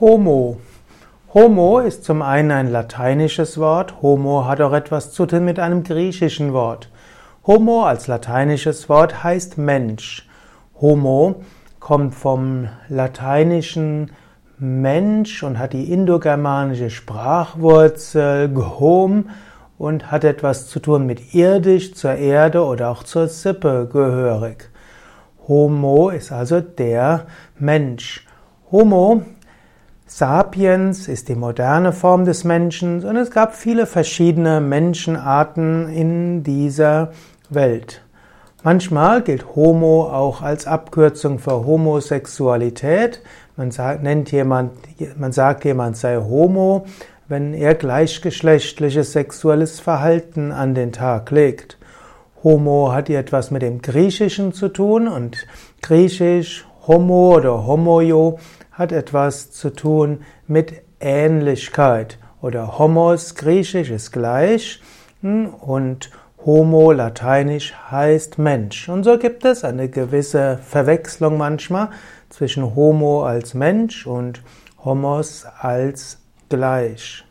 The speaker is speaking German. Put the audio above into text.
Homo. Homo ist zum einen ein lateinisches Wort. Homo hat auch etwas zu tun mit einem griechischen Wort. Homo als lateinisches Wort heißt Mensch. Homo kommt vom lateinischen Mensch und hat die indogermanische Sprachwurzel gehom und hat etwas zu tun mit irdisch, zur Erde oder auch zur Sippe gehörig. Homo ist also der Mensch. Homo Sapiens ist die moderne Form des Menschen und es gab viele verschiedene Menschenarten in dieser Welt. Manchmal gilt Homo auch als Abkürzung für Homosexualität. Man sagt, nennt jemand, man sagt jemand sei Homo, wenn er gleichgeschlechtliches sexuelles Verhalten an den Tag legt. Homo hat hier etwas mit dem Griechischen zu tun und Griechisch Homo oder Homoio hat etwas zu tun mit Ähnlichkeit oder Homos griechisch ist gleich hm, und Homo lateinisch heißt Mensch. Und so gibt es eine gewisse Verwechslung manchmal zwischen Homo als Mensch und Homos als gleich.